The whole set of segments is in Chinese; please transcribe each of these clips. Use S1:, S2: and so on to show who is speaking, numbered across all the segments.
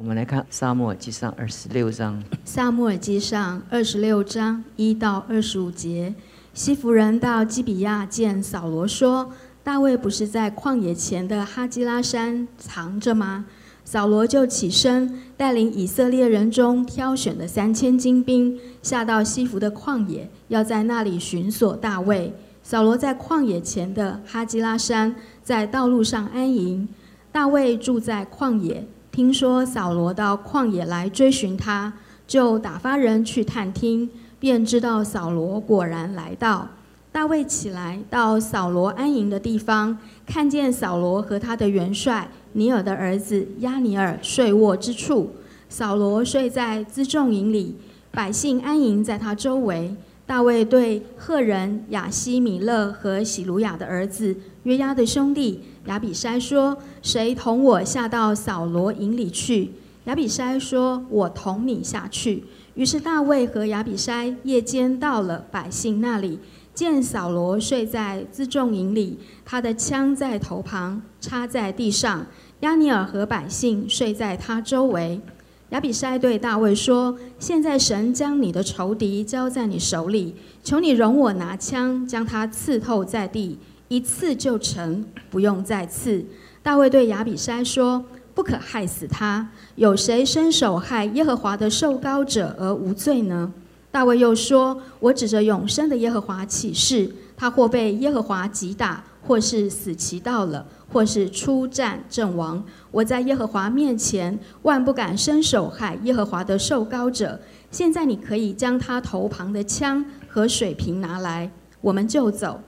S1: 我们来看《沙漠耳记上》二十六章，《
S2: 沙漠耳记上》二十六章一到二十五节。西弗人到基比亚见扫罗，说：“大卫不是在旷野前的哈基拉山藏着吗？”扫罗就起身，带领以色列人中挑选的三千精兵，下到西弗的旷野，要在那里寻索大卫。扫罗在旷野前的哈基拉山，在道路上安营。大卫住在旷野，听说扫罗到旷野来追寻他，就打发人去探听。便知道扫罗果然来到。大卫起来到扫罗安营的地方，看见扫罗和他的元帅尼尔的儿子亚尼尔睡卧之处。扫罗睡在辎重营里，百姓安营在他周围。大卫对赫人亚西米勒和喜鲁雅的儿子约押的兄弟亚比筛说：“谁同我下到扫罗营里去？”亚比筛说：“我同你下去。”于是大卫和亚比筛夜间到了百姓那里，见扫罗睡在辎重营里，他的枪在头旁插在地上，亚尼尔和百姓睡在他周围。亚比筛对大卫说：“现在神将你的仇敌交在你手里，求你容我拿枪将他刺透在地，一次就成，不用再刺。”大卫对亚比筛说。不可害死他。有谁伸手害耶和华的受膏者而无罪呢？大卫又说：“我指着永生的耶和华起誓，他或被耶和华击打，或是死期到了，或是出战阵亡。我在耶和华面前万不敢伸手害耶和华的受膏者。现在你可以将他头旁的枪和水瓶拿来，我们就走。”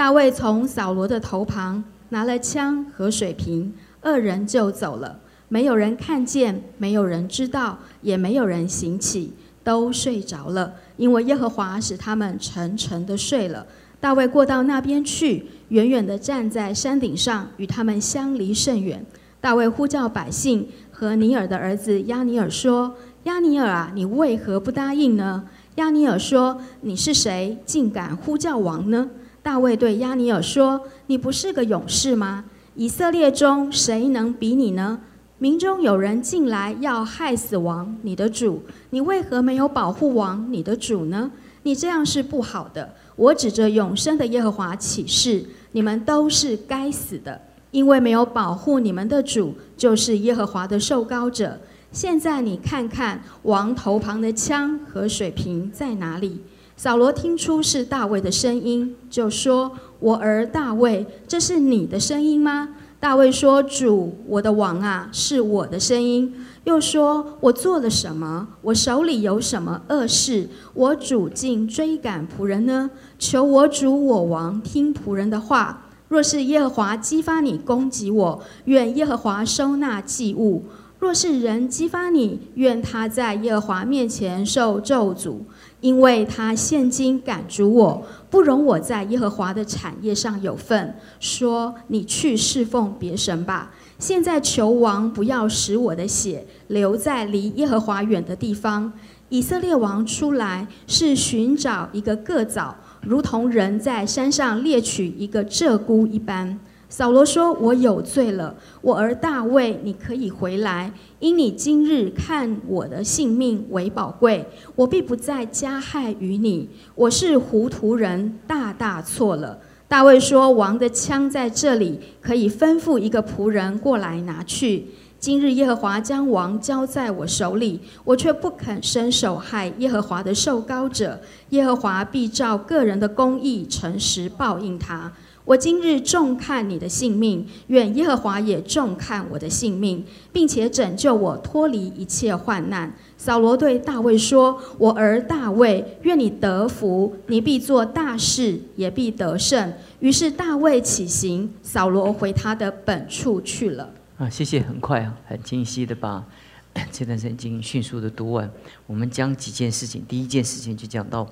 S2: 大卫从扫罗的头旁拿了枪和水瓶。二人就走了，没有人看见，没有人知道，也没有人醒起，都睡着了，因为耶和华使他们沉沉的睡了。大卫过到那边去，远远地站在山顶上，与他们相离甚远。大卫呼叫百姓和尼尔的儿子亚尼尔说：“亚尼尔啊，你为何不答应呢？”亚尼尔说：“你是谁，竟敢呼叫王呢？”大卫对亚尼尔说：“你不是个勇士吗？”以色列中谁能比你呢？民中有人进来要害死王你的主，你为何没有保护王你的主呢？你这样是不好的。我指着永生的耶和华起誓，你们都是该死的，因为没有保护你们的主，就是耶和华的受膏者。现在你看看王头旁的枪和水瓶在哪里？扫罗听出是大卫的声音，就说。我儿大卫，这是你的声音吗？大卫说：“主，我的王啊，是我的声音。”又说：“我做了什么？我手里有什么恶事？我主竟追赶仆人呢？求我主我王听仆人的话。若是耶和华激发你攻击我，愿耶和华收纳祭物；若是人激发你，愿他在耶和华面前受咒诅。”因为他现今赶逐我，不容我在耶和华的产业上有份，说你去侍奉别神吧。现在求王不要使我的血留在离耶和华远的地方。以色列王出来是寻找一个个枣，如同人在山上猎取一个鹧鸪一般。扫罗说：“我有罪了，我儿大卫，你可以回来，因你今日看我的性命为宝贵，我必不再加害于你。我是糊涂人，大大错了。”大卫说：“王的枪在这里，可以吩咐一个仆人过来拿去。今日耶和华将王交在我手里，我却不肯伸手害耶和华的受膏者，耶和华必照个人的公义诚实报应他。”我今日重看你的性命，愿耶和华也重看我的性命，并且拯救我脱离一切患难。扫罗对大卫说：“我儿大卫，愿你得福，你必做大事，也必得胜。”于是大卫起行，扫罗回他的本处去了。
S1: 啊，谢谢，很快啊，很清晰的把 这段圣经迅速的读完。我们将几件事情，第一件事情就讲到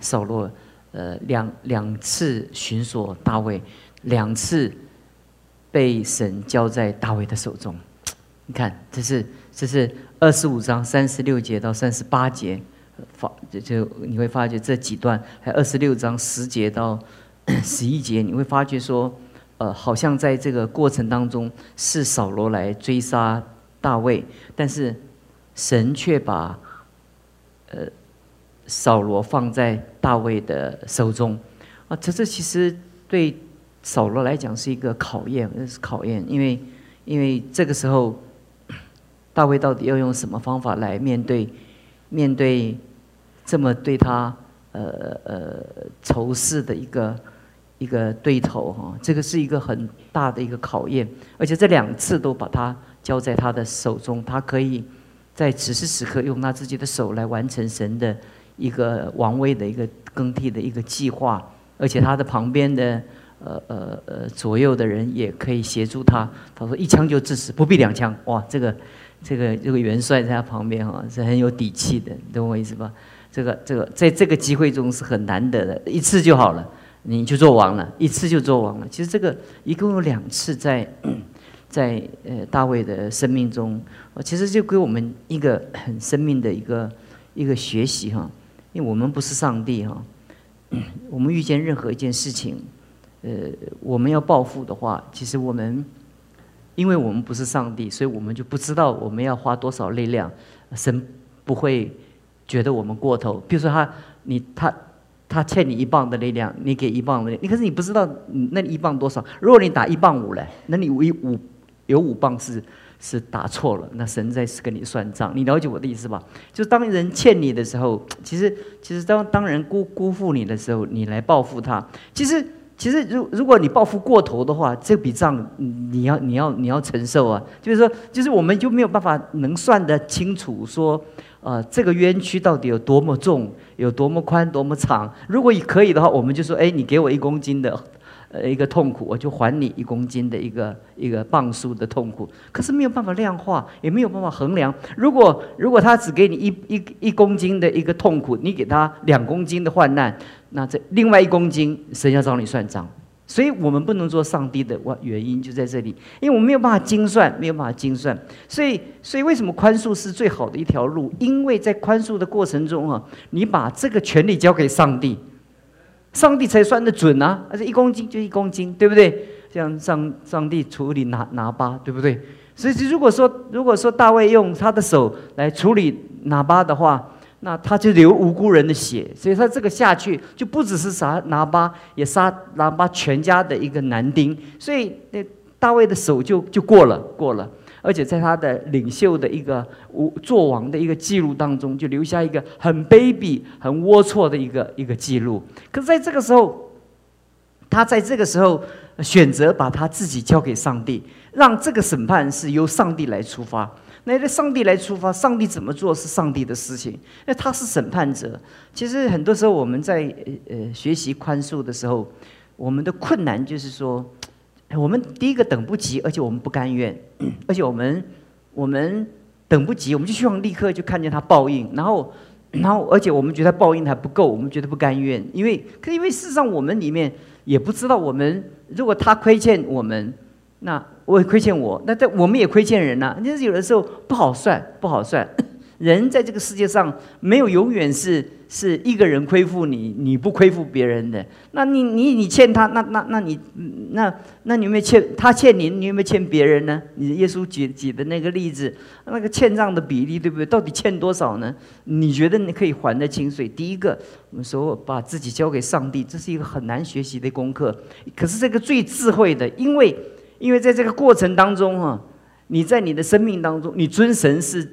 S1: 扫罗。呃，两两次寻索大卫，两次被神交在大卫的手中。你看，这是这是二十五章三十六节到三十八节，发就就你会发觉这几段，还有二十六章十节到十一节，你会发觉说，呃，好像在这个过程当中是扫罗来追杀大卫，但是神却把呃扫罗放在大卫的手中啊，这这其实对扫罗来讲是一个考验，是考验，因为因为这个时候大卫到底要用什么方法来面对面对这么对他呃呃仇视的一个。一个对头哈，这个是一个很大的一个考验，而且这两次都把他交在他的手中，他可以在此时此刻用他自己的手来完成神的一个王位的一个更替的一个计划，而且他的旁边的呃呃呃左右的人也可以协助他。他说一枪就致死，不必两枪。哇，这个这个这个元帅在他旁边哈是很有底气的，你懂我意思吧？这个这个在这个机会中是很难得的，一次就好了。你就做王了，一次就做王了。其实这个一共有两次在，在呃大卫的生命中，其实就给我们一个很生命的一个一个学习哈。因为我们不是上帝哈，我们遇见任何一件事情，呃，我们要报复的话，其实我们，因为我们不是上帝，所以我们就不知道我们要花多少力量，神不会觉得我们过头。比如说他，你他。他欠你一磅的力量，你给一磅的，你可是你不知道那一磅多少。如果你打一磅五嘞，那你五五有五磅是是打错了，那神在是跟你算账。你了解我的意思吧？就当人欠你的时候，其实其实当当人辜辜负你的时候，你来报复他。其实其实如如果你报复过头的话，这笔账你要你要你要承受啊。就是说，就是我们就没有办法能算得清楚说。啊，这个冤屈到底有多么重，有多么宽，多么长？如果可以的话，我们就说：哎，你给我一公斤的，呃，一个痛苦，我就还你一公斤的一个一个磅数的痛苦。可是没有办法量化，也没有办法衡量。如果如果他只给你一一一公斤的一个痛苦，你给他两公斤的患难，那这另外一公斤，神要找你算账。所以我们不能做上帝的哇原因就在这里，因为我们没有办法精算，没有办法精算。所以，所以为什么宽恕是最好的一条路？因为在宽恕的过程中啊，你把这个权利交给上帝，上帝才算得准啊！而且一公斤就一公斤，对不对？像上上帝处理拿拿巴，对不对？所以，如果说如果说大卫用他的手来处理拿巴的话，那他就流无辜人的血，所以他这个下去就不只是杀拿巴，也杀拿巴全家的一个男丁，所以那大卫的手就就过了过了，而且在他的领袖的一个无作王的一个记录当中，就留下一个很卑鄙、很龌龊的一个一个记录。可是在这个时候，他在这个时候选择把他自己交给上帝，让这个审判是由上帝来出发。那上帝来出发，上帝怎么做是上帝的事情，那他是审判者。其实很多时候我们在呃学习宽恕的时候，我们的困难就是说，我们第一个等不及，而且我们不甘愿，而且我们我们等不及，我们就希望立刻就看见他报应，然后然后而且我们觉得报应还不够，我们觉得不甘愿，因为可因为事实上我们里面也不知道，我们如果他亏欠我们。那我也亏欠我，那在我们也亏欠人呐。就是有的时候不好算，不好算。人在这个世界上没有永远是是一个人亏负你，你不亏负别人的。那你你你欠他，那那那你那那你有没有欠他欠你？你有没有欠别人呢？你耶稣举举的那个例子，那个欠账的比例对不对？到底欠多少呢？你觉得你可以还得清？所以第一个，我们说把自己交给上帝，这是一个很难学习的功课。可是这个最智慧的，因为。因为在这个过程当中啊，你在你的生命当中，你尊神是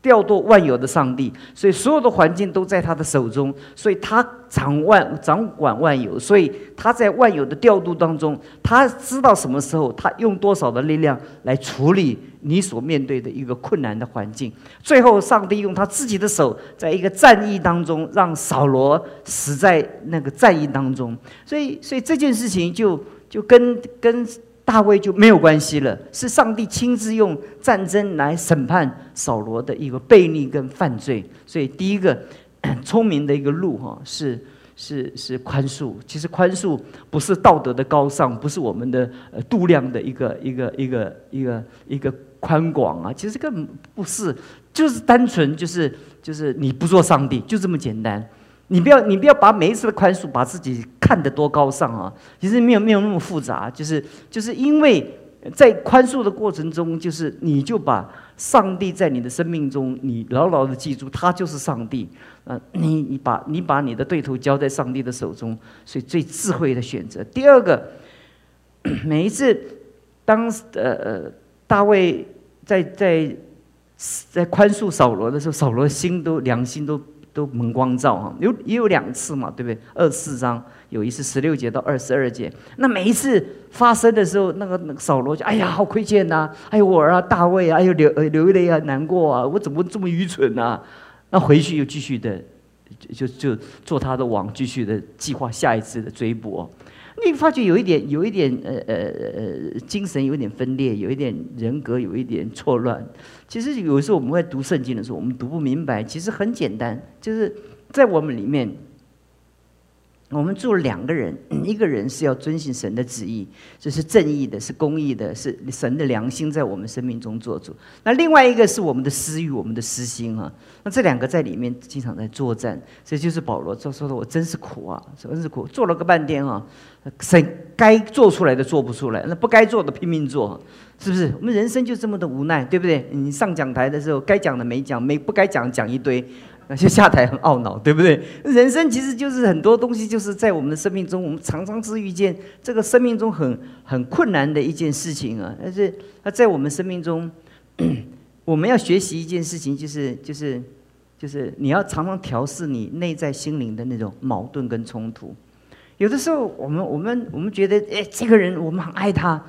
S1: 调度万有的上帝，所以所有的环境都在他的手中，所以他掌万掌管万有，所以他在万有的调度当中，他知道什么时候他用多少的力量来处理你所面对的一个困难的环境。最后，上帝用他自己的手，在一个战役当中，让扫罗死在那个战役当中。所以，所以这件事情就就跟跟。大卫就没有关系了，是上帝亲自用战争来审判扫罗的一个悖逆跟犯罪。所以第一个 聪明的一个路哈，是是是宽恕。其实宽恕不是道德的高尚，不是我们的度量的一个一个一个一个一个宽广啊。其实根本不是，就是单纯就是就是你不做上帝，就这么简单。你不要，你不要把每一次的宽恕把自己看得多高尚啊！其实没有没有那么复杂，就是就是因为在宽恕的过程中，就是你就把上帝在你的生命中，你牢牢的记住，他就是上帝。呃，你你把你把你的对头交在上帝的手中，所以最智慧的选择。第二个，每一次当呃呃大卫在在在宽恕扫罗的时候，扫罗心都良心都。都蒙光照哈，有也有两次嘛，对不对？二十四章有一次十六节到二十二节，那每一次发生的时候，那个那个扫罗就哎呀，好亏欠呐！哎呦我儿啊，大卫啊，哎呦流流泪啊，难过啊，我怎么这么愚蠢呐？那回去又继续的，就就做他的王，继续的计划下一次的追捕。你发觉有一点，有一点，呃呃呃，精神有点分裂，有一点人格有一点错乱。其实有时候我们会读圣经的时候，我们读不明白。其实很简单，就是在我们里面。我们做两个人，一个人是要遵循神的旨意，这是正义的，是公义的，是神的良心在我们生命中做主。那另外一个是我们的私欲，我们的私心啊。那这两个在里面经常在作战，所以就是保罗说说的，我真是苦啊，真是苦，做了个半天啊，神该做出来的做不出来，那不该做的拼命做，是不是？我们人生就这么的无奈，对不对？你上讲台的时候，该讲的没讲，没不该讲讲一堆。那就下台很懊恼，对不对？人生其实就是很多东西，就是在我们的生命中，我们常常是遇见这个生命中很很困难的一件事情啊。但是，那在我们生命中，我们要学习一件事情，就是就是就是你要常常调试你内在心灵的那种矛盾跟冲突。有的时候，我们我们我们觉得，哎，这个人我们很爱他；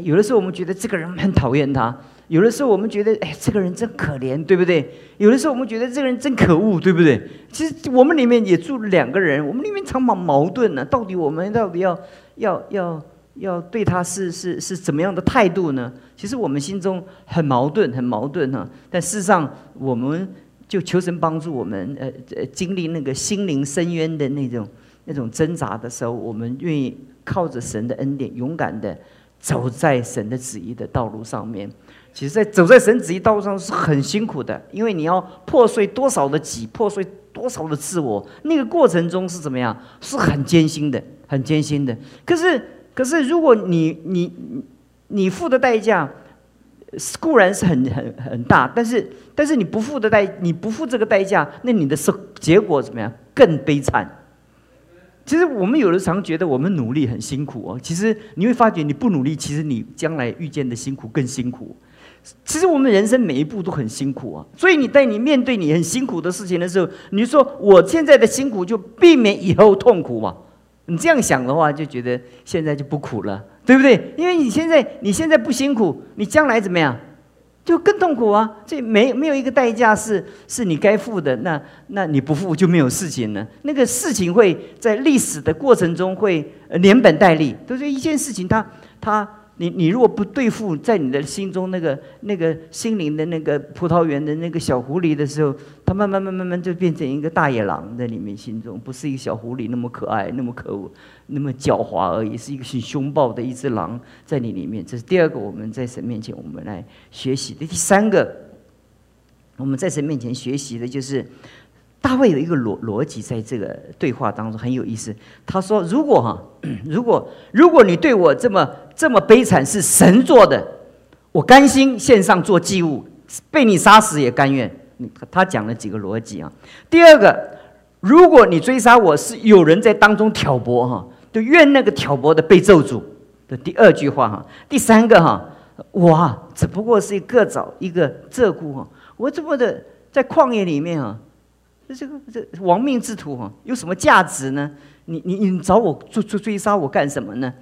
S1: 有的时候，我们觉得这个人很讨厌他。有的时候我们觉得，哎，这个人真可怜，对不对？有的时候我们觉得这个人真可恶，对不对？其实我们里面也住了两个人，我们里面常常矛盾呢。到底我们到底要要要要对他是是是怎么样的态度呢？其实我们心中很矛盾，很矛盾哈。但事实上，我们就求神帮助我们，呃呃，经历那个心灵深渊的那种那种挣扎的时候，我们愿意靠着神的恩典，勇敢的走在神的旨意的道路上面。其实，在走在神旨意道路上是很辛苦的，因为你要破碎多少的己，破碎多少的自我，那个过程中是怎么样？是很艰辛的，很艰辛的。可是，可是，如果你你你付的代价固然是很很很大，但是但是你不付的代，你不付这个代价，那你的收结果怎么样？更悲惨。其实我们有的常觉得我们努力很辛苦哦，其实你会发觉你不努力，其实你将来遇见的辛苦更辛苦。其实我们人生每一步都很辛苦啊，所以你在你面对你很辛苦的事情的时候，你说我现在的辛苦就避免以后痛苦嘛？你这样想的话，就觉得现在就不苦了，对不对？因为你现在你现在不辛苦，你将来怎么样？就更痛苦啊！这没没有一个代价是是你该付的，那那你不付就没有事情了。那个事情会在历史的过程中会连本带利，都是一件事情，它它。你你如果不对付在你的心中那个那个心灵的那个葡萄园的那个小狐狸的时候，它慢慢慢慢慢就变成一个大野狼在里面心中，不是一个小狐狸那么可爱那么可恶那么狡猾而已，是一个很凶暴的一只狼在你里面。这是第二个我们在神面前我们来学习的。第三个我们在神面前学习的就是。大卫有一个逻逻辑，在这个对话当中很有意思。他说：“如果哈，如果如果你对我这么这么悲惨，是神做的，我甘心献上做祭物，被你杀死也甘愿。”他讲了几个逻辑啊。第二个，如果你追杀我是有人在当中挑拨哈，就怨那个挑拨的被咒诅的第二句话哈。第三个哈，我只不过是一个找一个鹧鸪哈，我这么的在旷野里面啊。这这个这亡命之徒哈，有什么价值呢？你你你找我追追追杀我干什么呢？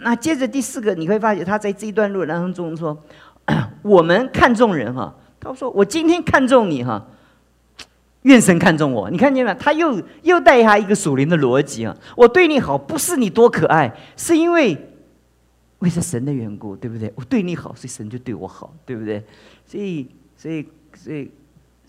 S1: 那接着第四个，你会发现他在这一段路当中说，我们看重人哈，他说我今天看重你哈，愿神看重我。你看见没？他又又带他一个属灵的逻辑啊，我对你好不是你多可爱，是因为为了神的缘故，对不对？我对你好，所以神就对我好，对不对？所以所以。所以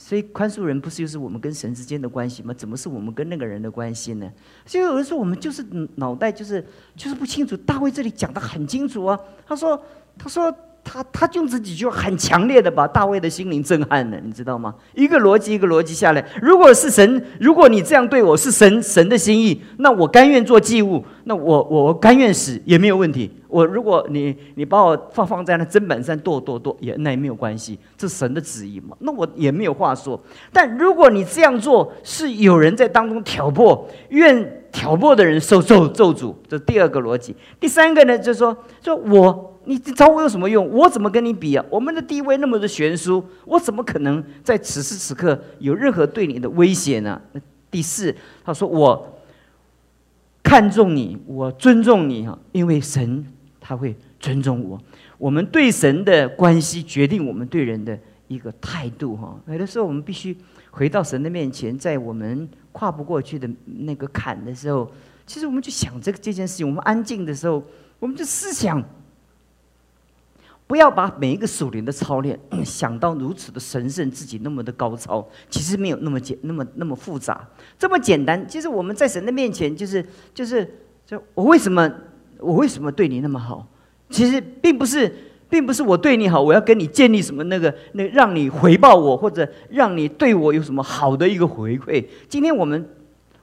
S1: 所以宽恕人不是就是我们跟神之间的关系吗？怎么是我们跟那个人的关系呢？所以有人说我们就是脑袋就是就是不清楚。大卫这里讲的很清楚啊，他说他说他他用这几句很强烈的把大卫的心灵震撼了，你知道吗？一个逻辑一个逻辑下来，如果是神，如果你这样对我是神神的心意，那我甘愿做祭物，那我我甘愿死也没有问题。我如果你你把我放放在那砧板上剁剁剁也那也没有关系，这是神的旨意嘛，那我也没有话说。但如果你这样做是有人在当中挑拨，愿挑拨的人受咒咒诅，这第二个逻辑。第三个呢，就是说说我。你找我有什么用？我怎么跟你比啊？我们的地位那么的悬殊，我怎么可能在此时此刻有任何对你的威胁呢？第四，他说我看重你，我尊重你哈，因为神他会尊重我。我们对神的关系决定我们对人的一个态度哈。有的时候我们必须回到神的面前，在我们跨不过去的那个坎的时候，其实我们就想这个这件事情。我们安静的时候，我们就思想。不要把每一个属灵的操练 想到如此的神圣，自己那么的高超，其实没有那么简，那么那么复杂，这么简单。其实我们在神的面前，就是就是就我为什么我为什么对你那么好？其实并不是，并不是我对你好，我要跟你建立什么那个那让你回报我，或者让你对我有什么好的一个回馈。今天我们。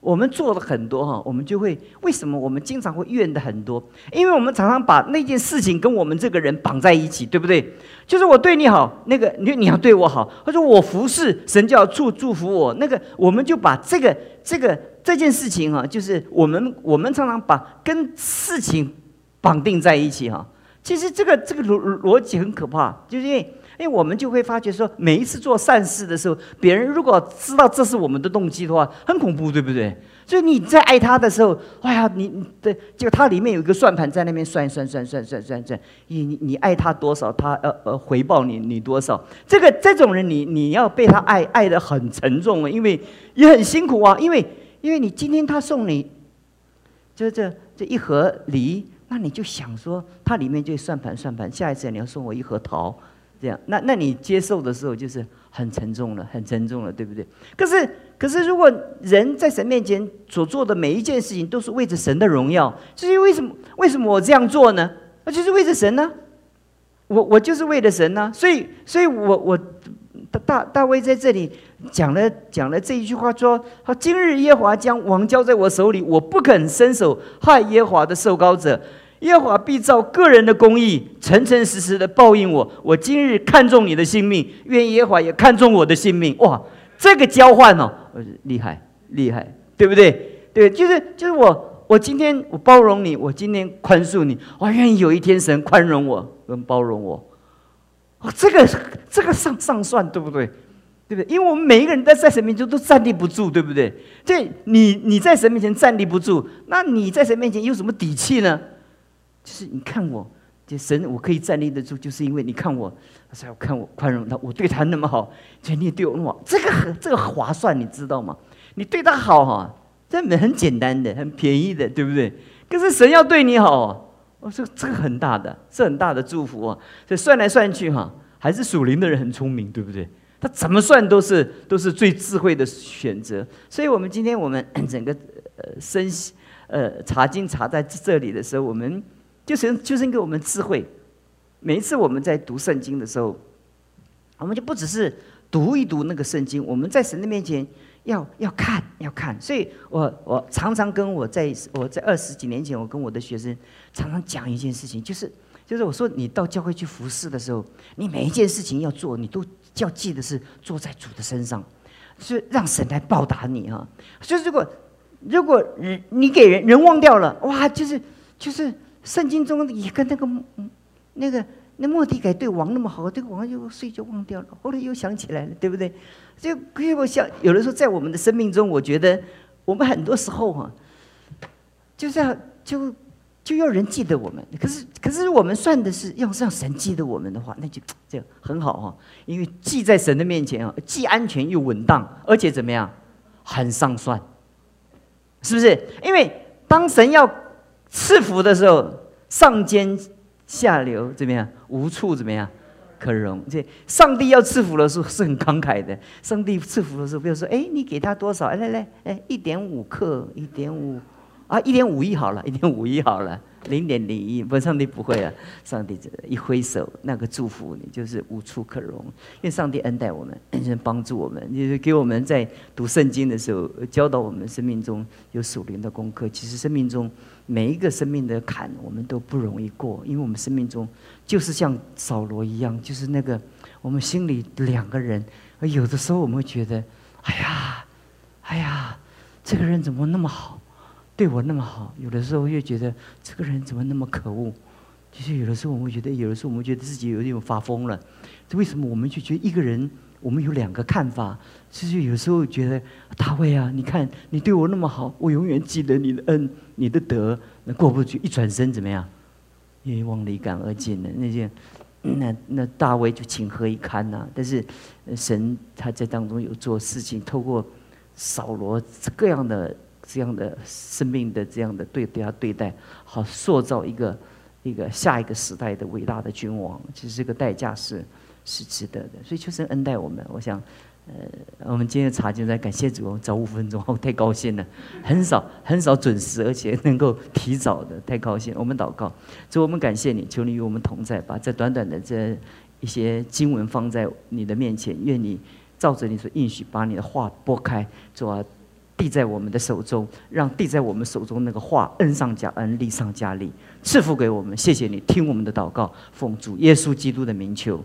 S1: 我们做了很多哈，我们就会为什么我们经常会怨的很多？因为我们常常把那件事情跟我们这个人绑在一起，对不对？就是我对你好，那个你你要对我好，或者我服侍神就要祝祝福我，那个我们就把这个这个这件事情哈，就是我们我们常常把跟事情绑定在一起哈。其实这个这个逻逻辑很可怕，就是因为。因为我们就会发觉说，每一次做善事的时候，别人如果知道这是我们的动机的话，很恐怖，对不对？所以你在爱他的时候，哎呀，你对就他里面有一个算盘在那边算算算算算算算，你你你爱他多少，他呃呃回报你你多少。这个这种人，你你要被他爱爱的很沉重啊，因为也很辛苦啊，因为因为你今天他送你，就这这一盒梨，那你就想说，他里面就算盘算盘，下一次你要送我一盒桃。这样，那那你接受的时候就是很沉重了，很沉重了，对不对？可是，可是，如果人在神面前所做的每一件事情都是为着神的荣耀，至于为什么，为什么我这样做呢？那就是为着神呢。我我就是为了神呢。所以，所以我我大大大卫在这里讲了讲了这一句话，说：他今日耶华将王交在我手里，我不肯伸手害耶华的受膏者。耶和华必照个人的公义，诚诚实实的报应我。我今日看中你的性命，愿耶和华也看中我的性命。哇，这个交换哦，厉害厉害，对不对？对，就是就是我，我今天我包容你，我今天宽恕你，我愿意有一天神宽容我跟包容我。哦，这个这个上上算对不对？对不对？因为我们每一个人在在神面前都站立不住，对不对？这你你在神面前站立不住，那你在神面前有什么底气呢？就是你看我，就神我可以站立得住，就是因为你看我，他说要看我宽容他，我对他那么好，所以你也对我那么好，这个很这个划算，你知道吗？你对他好哈，这很简单的，很便宜的，对不对？可是神要对你好，我说这个很大的，是很大的祝福啊！所以算来算去哈，还是属灵的人很聪明，对不对？他怎么算都是都是最智慧的选择。所以我们今天我们 整个呃生呃查经查在这里的时候，我们。就是就是给我们智慧。每一次我们在读圣经的时候，我们就不只是读一读那个圣经，我们在神的面前要要看要看。所以我我常常跟我在我在二十几年前，我跟我的学生常常讲一件事情，就是就是我说你到教会去服侍的时候，你每一件事情要做，你都要记得是坐在主的身上，是让神来报答你啊。所以如果如果人你给人人忘掉了，哇，就是就是。圣经中也跟那个嗯那个那莫迪改对王那么好，这个王又睡就忘掉了，后来又想起来了，对不对？就可以我想，有的时候在我们的生命中，我觉得我们很多时候哈，就是要就就要人记得我们。可是可是我们算的是要让神记得我们的话，那就这样很好哈，因为记在神的面前啊，既安全又稳当，而且怎么样，很上算，是不是？因为当神要。赐福的时候，上尖下流怎么样？无处怎么样可容？这上帝要赐福的时候是很慷慨的。上帝赐福的时候，比如说，哎，你给他多少？来来，哎，一点五克，一点五，啊，一点五亿好了，一点五亿好了，零点零一，不，上帝不会啊，上帝这一挥手，那个祝福你就是无处可容，因为上帝恩待我们，恩人帮助我们，就是给我们在读圣经的时候教导我们生命中有属灵的功课。其实生命中每一个生命的坎，我们都不容易过，因为我们生命中就是像扫罗一样，就是那个我们心里两个人，而有的时候我们会觉得，哎呀，哎呀，这个人怎么那么好？对我那么好，有的时候又觉得这个人怎么那么可恶？其实有的时候我们觉得，有的时候我们觉得自己有点发疯了。为什么我们就觉得一个人，我们有两个看法？其实有时候觉得大卫啊，你看你对我那么好，我永远记得你的恩、你的德。那过不去，一转身怎么样？因为往离感而尽了。那些那那大卫就情何以堪呐！但是神他在当中有做事情，透过扫罗各样的。这样的生命的这样的对对他对待，好塑造一个一个下一个时代的伟大的君王，其实这个代价是是值得的。所以求神恩待我们。我想，呃，我们今天的茶就在感谢主，早五分钟，太高兴了，很少很少准时，而且能够提早的，太高兴。我们祷告，主，我们感谢你，求你与我们同在，把这短短的这一些经文放在你的面前，愿你照着你所应许，把你的话拨开，主啊。递在我们的手中，让递在我们手中那个话恩上加恩，利上加利，赐福给我们。谢谢你，听我们的祷告，奉主耶稣基督的名求。